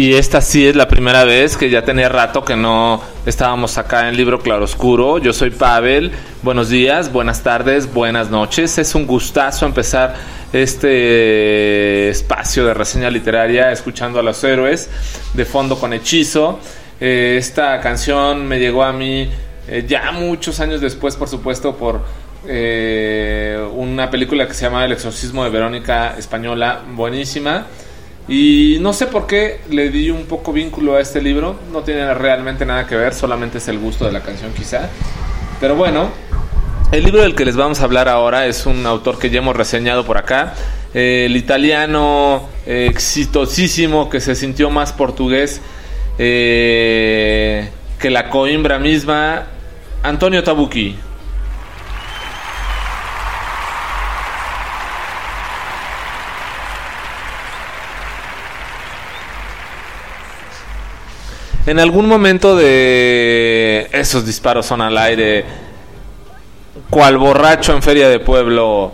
Y esta sí es la primera vez que ya tenía rato que no estábamos acá en Libro Claroscuro. Yo soy Pavel. Buenos días, buenas tardes, buenas noches. Es un gustazo empezar este espacio de reseña literaria escuchando a los héroes de fondo con hechizo. Eh, esta canción me llegó a mí eh, ya muchos años después, por supuesto, por eh, una película que se llama El exorcismo de Verónica española, buenísima. Y no sé por qué le di un poco vínculo a este libro. No tiene realmente nada que ver, solamente es el gusto de la canción quizá. Pero bueno, el libro del que les vamos a hablar ahora es un autor que ya hemos reseñado por acá. el italiano exitosísimo que se sintió más portugués eh, que la coimbra misma, Antonio Tabucchi. En algún momento de esos disparos son al aire, cual borracho en feria de pueblo,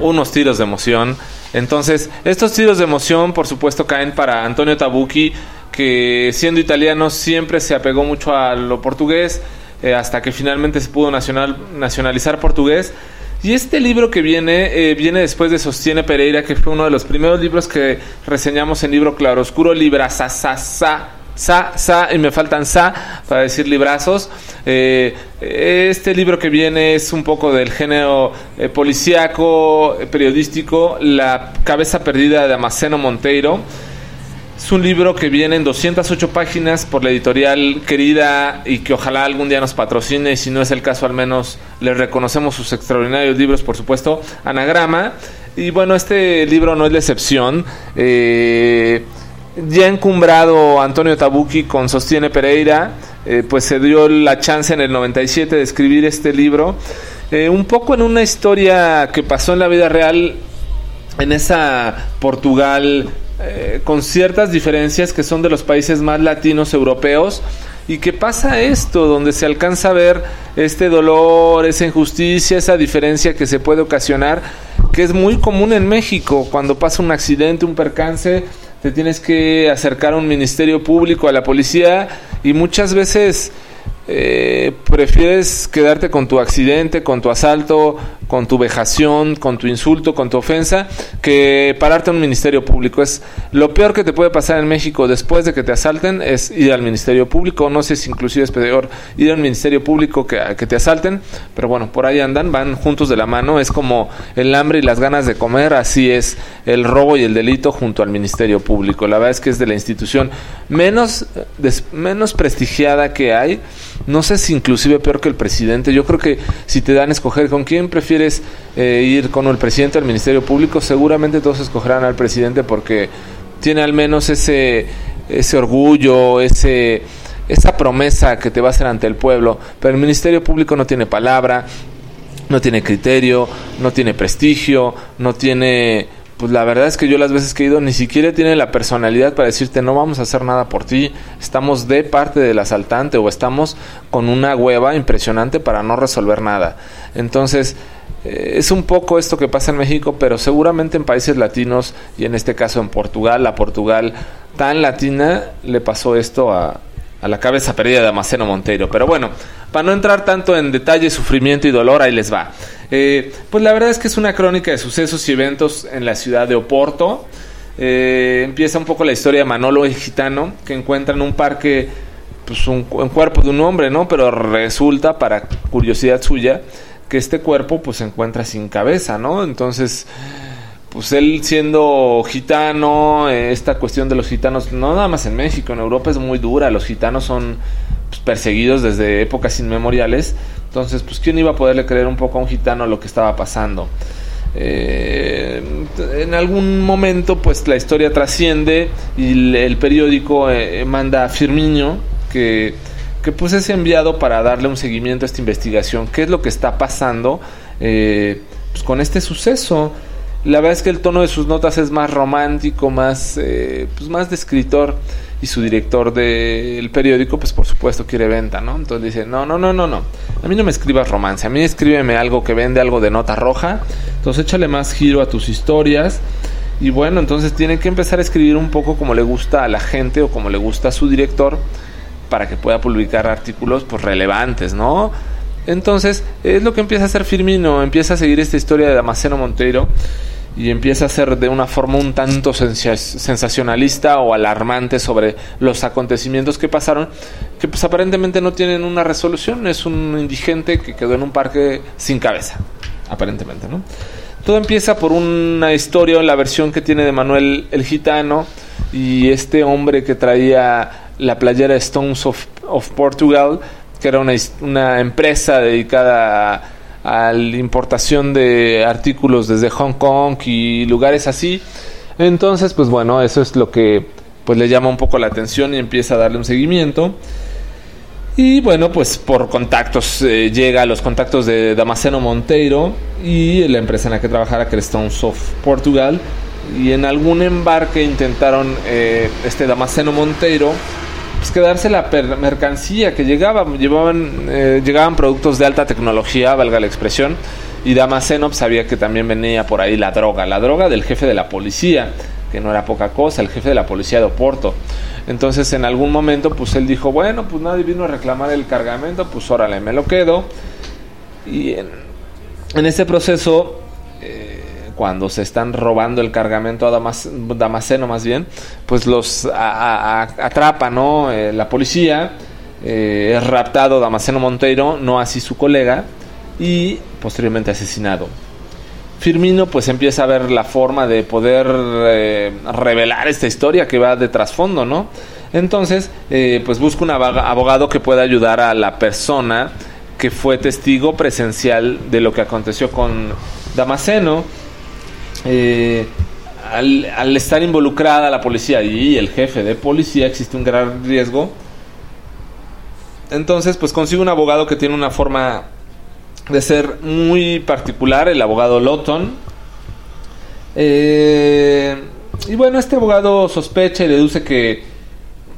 unos tiros de emoción. Entonces, estos tiros de emoción, por supuesto, caen para Antonio Tabucchi, que siendo italiano siempre se apegó mucho a lo portugués, eh, hasta que finalmente se pudo nacional, nacionalizar portugués. Y este libro que viene, eh, viene después de Sostiene Pereira, que fue uno de los primeros libros que reseñamos en libro Claroscuro, Libra Sasasa Sa, sa, y me faltan sa para decir librazos. Eh, este libro que viene es un poco del género eh, policíaco, eh, periodístico, La cabeza perdida de Amaceno Monteiro. Es un libro que viene en 208 páginas por la editorial querida y que ojalá algún día nos patrocine y si no es el caso al menos le reconocemos sus extraordinarios libros, por supuesto, Anagrama. Y bueno, este libro no es la excepción. Ya encumbrado Antonio Tabucchi con Sostiene Pereira, eh, pues se dio la chance en el 97 de escribir este libro, eh, un poco en una historia que pasó en la vida real en esa Portugal eh, con ciertas diferencias que son de los países más latinos europeos y que pasa esto, donde se alcanza a ver este dolor, esa injusticia, esa diferencia que se puede ocasionar, que es muy común en México cuando pasa un accidente, un percance, te tienes que acercar a un ministerio público, a la policía, y muchas veces eh, prefieres quedarte con tu accidente, con tu asalto, con tu vejación, con tu insulto, con tu ofensa, que pararte a un ministerio público. Es lo peor que te puede pasar en México después de que te asalten es ir al ministerio público. No sé si inclusive es peor ir al ministerio público que, que te asalten, pero bueno, por ahí andan, van juntos de la mano. Es como el hambre y las ganas de comer, así es el robo y el delito junto al ministerio público. La verdad es que es de la institución menos, menos prestigiada que hay no sé si inclusive peor que el presidente. Yo creo que si te dan a escoger con quién prefieres eh, ir, con el presidente o el Ministerio Público, seguramente todos escogerán al presidente porque tiene al menos ese, ese orgullo, ese, esa promesa que te va a hacer ante el pueblo. Pero el Ministerio Público no tiene palabra, no tiene criterio, no tiene prestigio, no tiene pues la verdad es que yo las veces que he ido ni siquiera tiene la personalidad para decirte no vamos a hacer nada por ti, estamos de parte del asaltante o estamos con una hueva impresionante para no resolver nada. Entonces, es un poco esto que pasa en México, pero seguramente en países latinos y en este caso en Portugal, a Portugal tan latina le pasó esto a, a la cabeza perdida de Amaceno Monteiro. Pero bueno, para no entrar tanto en detalle, sufrimiento y dolor, ahí les va. Eh, pues la verdad es que es una crónica de sucesos y eventos en la ciudad de Oporto. Eh, empieza un poco la historia de Manolo y Gitano, que encuentran un parque pues un cuerpo de un hombre, ¿no? Pero resulta, para curiosidad suya, que este cuerpo pues se encuentra sin cabeza, ¿no? Entonces, pues él siendo gitano, eh, esta cuestión de los gitanos, no nada más en México, en Europa es muy dura, los gitanos son pues, perseguidos desde épocas inmemoriales, entonces, pues quién iba a poderle creer un poco a un gitano lo que estaba pasando. Eh, en algún momento, pues la historia trasciende y el, periódico eh, manda a Firmiño que que pues es enviado para darle un seguimiento a esta investigación. ¿Qué es lo que está pasando eh, pues, con este suceso? La verdad es que el tono de sus notas es más romántico, más, eh, pues más de escritor y su director del periódico, pues por supuesto quiere venta, ¿no? Entonces dice, no, no, no, no, no, a mí no me escribas romance, a mí escríbeme algo que vende algo de nota roja, entonces échale más giro a tus historias. Y bueno, entonces tiene que empezar a escribir un poco como le gusta a la gente o como le gusta a su director para que pueda publicar artículos pues relevantes, ¿no? Entonces, es lo que empieza a hacer Firmino, empieza a seguir esta historia de Damasceno Monteiro y empieza a ser de una forma un tanto sensacionalista o alarmante sobre los acontecimientos que pasaron, que pues aparentemente no tienen una resolución, es un indigente que quedó en un parque sin cabeza, aparentemente, ¿no? Todo empieza por una historia la versión que tiene de Manuel el Gitano y este hombre que traía la playera Stones of, Portugal, que era una, una empresa dedicada a, la importación de artículos desde Hong Kong y lugares así. Entonces, pues bueno, eso es lo que pues le llama un poco la atención y empieza a darle un seguimiento. Y bueno, pues por contactos eh, llega a los contactos de Damasceno Monteiro y la empresa en la que trabajara, que era Stones of Portugal. Y en algún embarque intentaron eh, este Damasceno Monteiro pues quedarse la mercancía que llegaba, llevaban, eh, llegaban productos de alta tecnología, valga la expresión, y Damasceno sabía que también venía por ahí la droga, la droga del jefe de la policía, que no era poca cosa, el jefe de la policía de Oporto. Entonces en algún momento pues él dijo, bueno, pues nadie vino a reclamar el cargamento, pues órale, me lo quedo. Y en, en ese proceso cuando se están robando el cargamento a Damasceno más bien, pues los atrapa, ¿no? Eh, la policía, eh, es raptado Damasceno Monteiro, no así su colega, y posteriormente asesinado. Firmino pues empieza a ver la forma de poder eh, revelar esta historia que va de trasfondo, ¿no? Entonces, pues busca un abogado que pueda ayudar a la persona que fue testigo presencial de lo que aconteció con Damasceno eh, al, estar involucrada la policía y el jefe de policía existe un gran riesgo. Entonces, pues consigue un abogado que tiene una forma de ser muy particular, el abogado Lawton. Eh, y bueno, este abogado sospecha y deduce que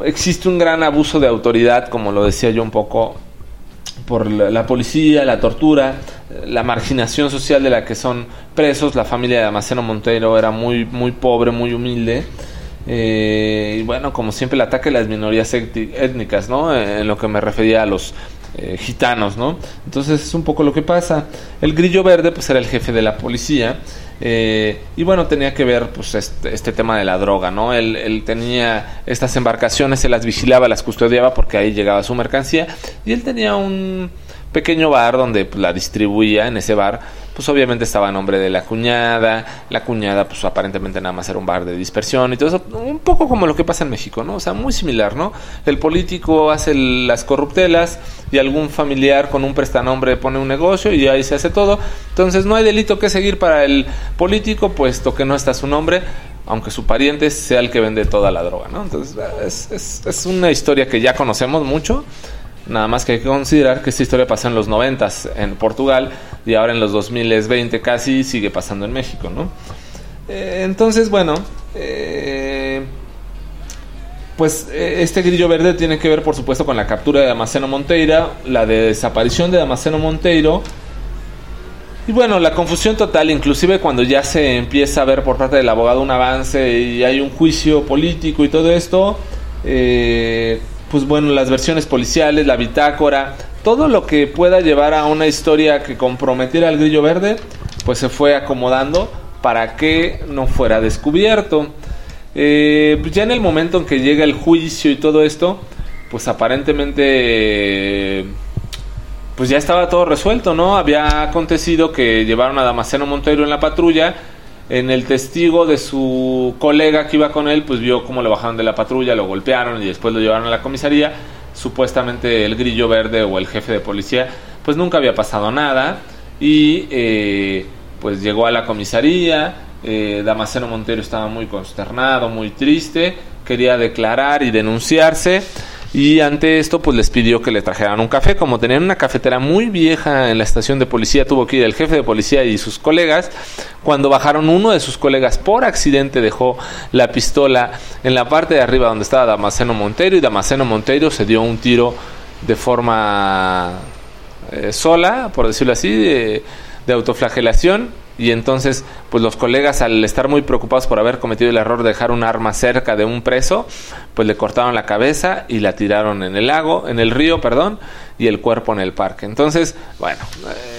existe un gran abuso de autoridad, como lo decía yo un poco, por la policía, la tortura la marginación social de la que son presos. La familia de Damasceno Montero era muy, muy pobre, muy humilde. Eh, y bueno, como siempre, el ataque a las minorías étnicas, ¿no? En lo que me refería a los eh, gitanos, ¿no? Entonces es un poco lo que pasa. El grillo verde, pues era el jefe de la policía. Eh, y bueno, tenía que ver pues este, este tema de la droga, ¿no? Él, él, tenía estas embarcaciones, se las vigilaba, las custodiaba porque ahí llegaba su mercancía. Y él tenía un pequeño bar donde pues, la distribuía en ese bar pues obviamente estaba a nombre de la cuñada, la cuñada pues aparentemente nada más era un bar de dispersión y todo eso, un poco como lo que pasa en México, ¿no? O sea, muy similar, ¿no? El político hace las corruptelas y algún familiar con un prestanombre pone un negocio y ahí se hace todo, entonces no hay delito que seguir para el político puesto que no está su nombre, aunque su pariente sea el que vende toda la droga, ¿no? Entonces es, es, es una historia que ya conocemos mucho, Nada más que hay que considerar que esta historia pasó en los 90 en Portugal y ahora en los 2020 casi sigue pasando en México, ¿no? Eh, entonces, bueno, eh, pues eh, este grillo verde tiene que ver, por supuesto, con la captura de Damasceno Monteiro, la de desaparición de Damasceno Monteiro. Y bueno, la confusión total, inclusive cuando ya se empieza a ver por parte del abogado un avance y hay un juicio político y todo esto, eh, pues bueno, las versiones policiales, la bitácora, todo lo que pueda llevar a una historia que comprometiera al grillo verde, pues se fue acomodando para que no fuera descubierto. Eh, pues ya en el momento en que llega el juicio y todo esto, pues aparentemente pues ya estaba todo resuelto, ¿no? Había acontecido que llevaron a Damasceno Montero en la patrulla. En el testigo de su colega que iba con él, pues vio cómo lo bajaron de la patrulla, lo golpearon y después lo llevaron a la comisaría. Supuestamente el grillo verde o el jefe de policía, pues nunca había pasado nada. Y eh, pues llegó a la comisaría. Eh, Damasceno Montero estaba muy consternado, muy triste. Quería declarar y denunciarse y ante esto pues les pidió que le trajeran un café. Como tenían una cafetera muy vieja en la estación de policía, tuvo que ir el jefe de policía y sus colegas. Cuando bajaron uno de sus colegas por accidente dejó la pistola en la parte de arriba donde estaba Damasceno Montero y Damasceno Montero se dio un tiro de forma eh, sola, por decirlo así, de, de autoflagelación y entonces pues los colegas al estar muy preocupados por haber cometido el error de dejar un arma cerca de un preso pues le cortaron la cabeza y la tiraron en el lago en el río perdón y el cuerpo en el parque. Entonces bueno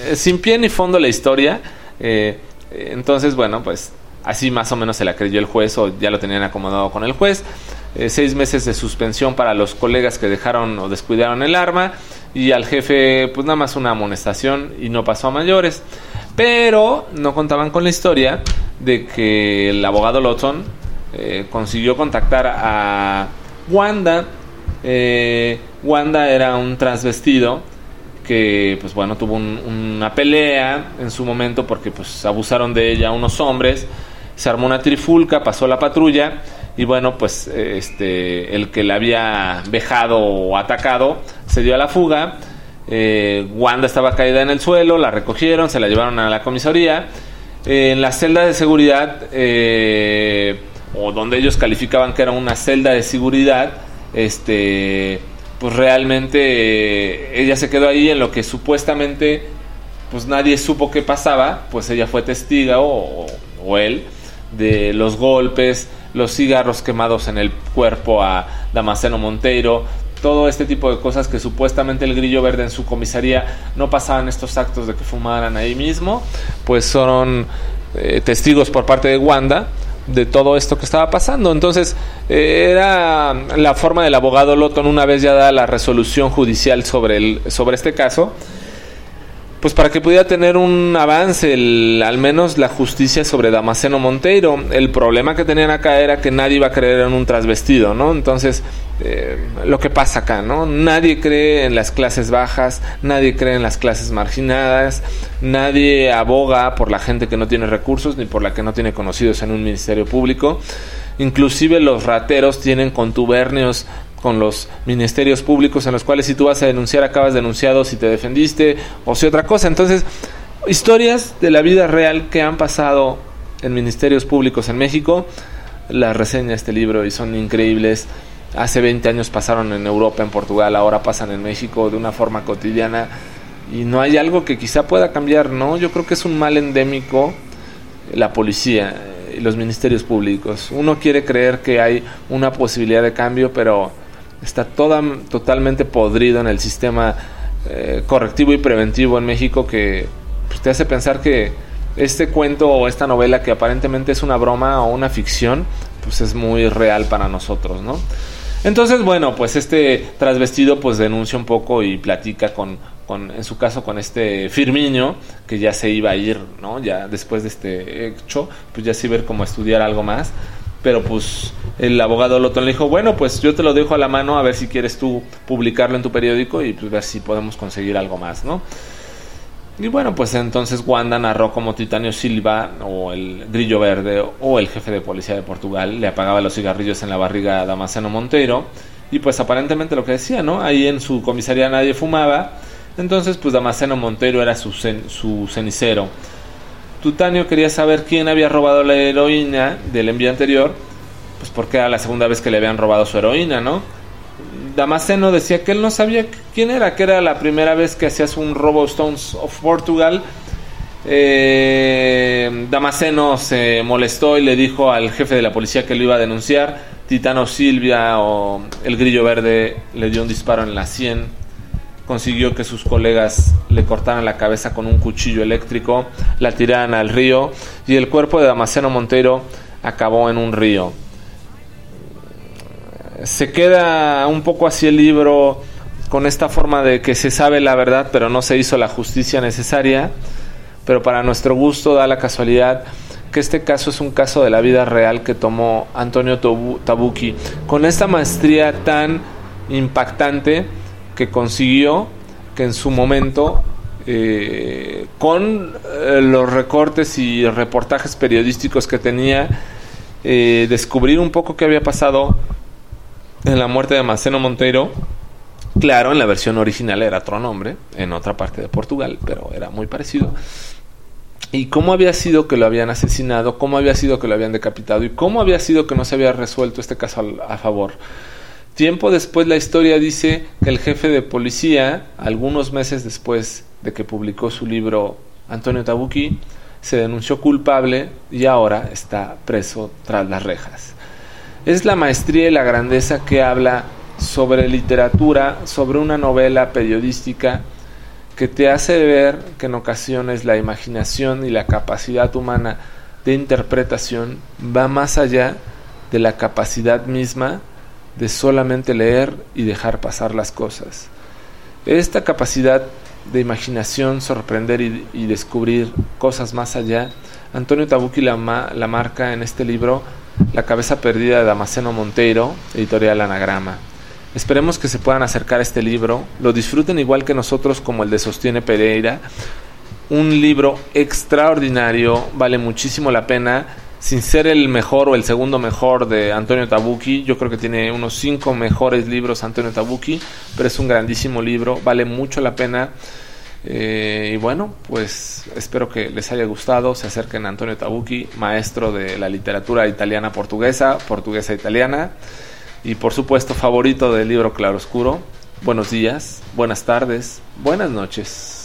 eh, sin pie ni fondo la historia. Eh, entonces bueno pues así más o menos se la creyó el juez o ya lo tenían acomodado con el juez. Eh, seis meses de suspensión para los colegas que dejaron o descuidaron el arma y al jefe pues nada más una amonestación y no pasó a mayores pero no contaban con la historia de que el abogado Lawton eh, consiguió contactar a Wanda. Eh, Wanda era un transvestido que, pues bueno, tuvo una pelea en su momento porque pues abusaron de ella unos hombres. Se armó una trifulca, pasó la patrulla y bueno, pues este, el que la había vejado o atacado se dio a la fuga eh, Wanda estaba caída en el suelo, la recogieron, se la llevaron a la comisaría. Eh, en la celda de seguridad, eh, o donde ellos calificaban que era una celda de seguridad, este, pues realmente ella se quedó ahí en lo que supuestamente pues nadie supo qué pasaba, pues ella fue testiga o, o él de los golpes, los cigarros quemados en el cuerpo a Damasceno Monteiro, todo este tipo de cosas que supuestamente el grillo verde en su comisaría no pasaban estos actos de que fumaran ahí mismo, pues son eh, testigos por parte de Wanda de todo esto que estaba pasando. Entonces, eh, era la forma del abogado Loton, una vez ya dada la resolución judicial sobre, el, sobre este caso, pues para que pudiera tener un avance, al menos la justicia sobre Damasceno Monteiro. El problema que tenían acá era que nadie iba a creer en un trasvestido, ¿no? Entonces, eh, lo que pasa acá, ¿no? Nadie cree en las clases bajas, nadie cree en las clases marginadas, nadie aboga por la gente que no tiene recursos ni por la que no tiene conocidos en un ministerio público. Inclusive los rateros tienen contubernios con los ministerios públicos en los cuales si tú vas a denunciar acabas denunciado si te defendiste o si otra cosa. Entonces, historias de la vida real que han pasado en ministerios públicos en México, las reseña este libro y son increíbles. Hace 20 años pasaron en Europa, en Portugal, ahora pasan en México de una forma cotidiana y no hay algo que quizá pueda cambiar, ¿no? Yo creo que es un mal endémico la policía y los ministerios públicos. Uno quiere creer que hay una posibilidad de cambio, pero está toda, totalmente podrido en el sistema eh, correctivo y preventivo en México que pues, te hace pensar que este cuento o esta novela que aparentemente es una broma o una ficción, pues es muy real para nosotros, ¿no? Entonces, bueno, pues este trasvestido pues denuncia un poco y platica con, con, en su caso con este Firmiño, que ya se iba a ir, ¿no? Ya después de este hecho, pues ya se iba a ver cómo estudiar algo más pero pues el abogado Lotón le dijo, bueno, pues yo te lo dejo a la mano a ver si quieres tú publicarlo en tu periódico y pues ver si podemos conseguir algo más, ¿no? Y bueno, pues entonces Wanda narró como Titanio Silva o el Grillo Verde o el jefe de policía de Portugal le apagaba los cigarrillos en la barriga a Damasceno Monteiro y pues aparentemente lo que decía, ¿no? Ahí en su comisaría nadie fumaba, entonces pues Damasceno Monteiro era su, su cenicero. Tutanio quería saber quién había robado la heroína del envío anterior, pues porque era la segunda vez que le habían robado su heroína, ¿no? Damasceno decía que él no sabía quién era, que era la primera vez que hacías un robo Stones of Portugal. Eh, Damasceno se molestó y le dijo al jefe de la policía que lo iba a denunciar. Titano Silvia o el Grillo Verde le dio un disparo en la sien consiguió que sus colegas le cortaran la cabeza con un cuchillo eléctrico, la tiraran al río y el cuerpo de Damasceno Montero acabó en un río. se queda un poco así el libro con esta forma de que se sabe la verdad, pero no se hizo la justicia necesaria. Pero para nuestro gusto da la casualidad que este caso es un caso de la vida real que tomó Antonio Tabucchi con esta maestría tan impactante que consiguió que en su momento eh, con eh, los recortes y reportajes periodísticos que tenía eh, descubrir un poco qué había pasado en la muerte de Maceno Monteiro claro en la versión original era otro nombre en otra parte de Portugal pero era muy parecido y cómo había sido que lo habían asesinado, cómo había sido que lo habían decapitado y cómo había sido que no se había resuelto este caso a favor. Tiempo después la historia dice que el jefe de policía, algunos meses después de que publicó su libro Antonio Tabucchi, se denunció culpable y ahora está preso tras las rejas. Es la maestría y la grandeza que habla sobre literatura, sobre una novela periodística que te hace ver que en ocasiones la imaginación y la capacidad humana de interpretación va más allá de la capacidad misma de solamente leer y dejar pasar las cosas. Esta capacidad de imaginación, sorprender y, descubrir cosas más allá, Antonio Tabucchi la, la marca en este libro La cabeza perdida de Damasceno Monteiro, editorial Anagrama. Esperemos que se puedan acercar a este libro, lo disfruten igual que nosotros como el de Sostiene Pereira. Un libro extraordinario, vale muchísimo la pena. Sin ser el mejor o el segundo mejor de Antonio Tabucchi, yo creo que tiene unos cinco mejores libros Antonio Tabucchi, pero es un grandísimo libro, vale mucho la pena. Eh, y bueno, pues espero que les haya gustado. Se acerquen a Antonio Tabucchi, maestro de la literatura italiana portuguesa, portuguesa italiana y por supuesto favorito del libro Claroscuro. Buenos días, buenas tardes, buenas noches.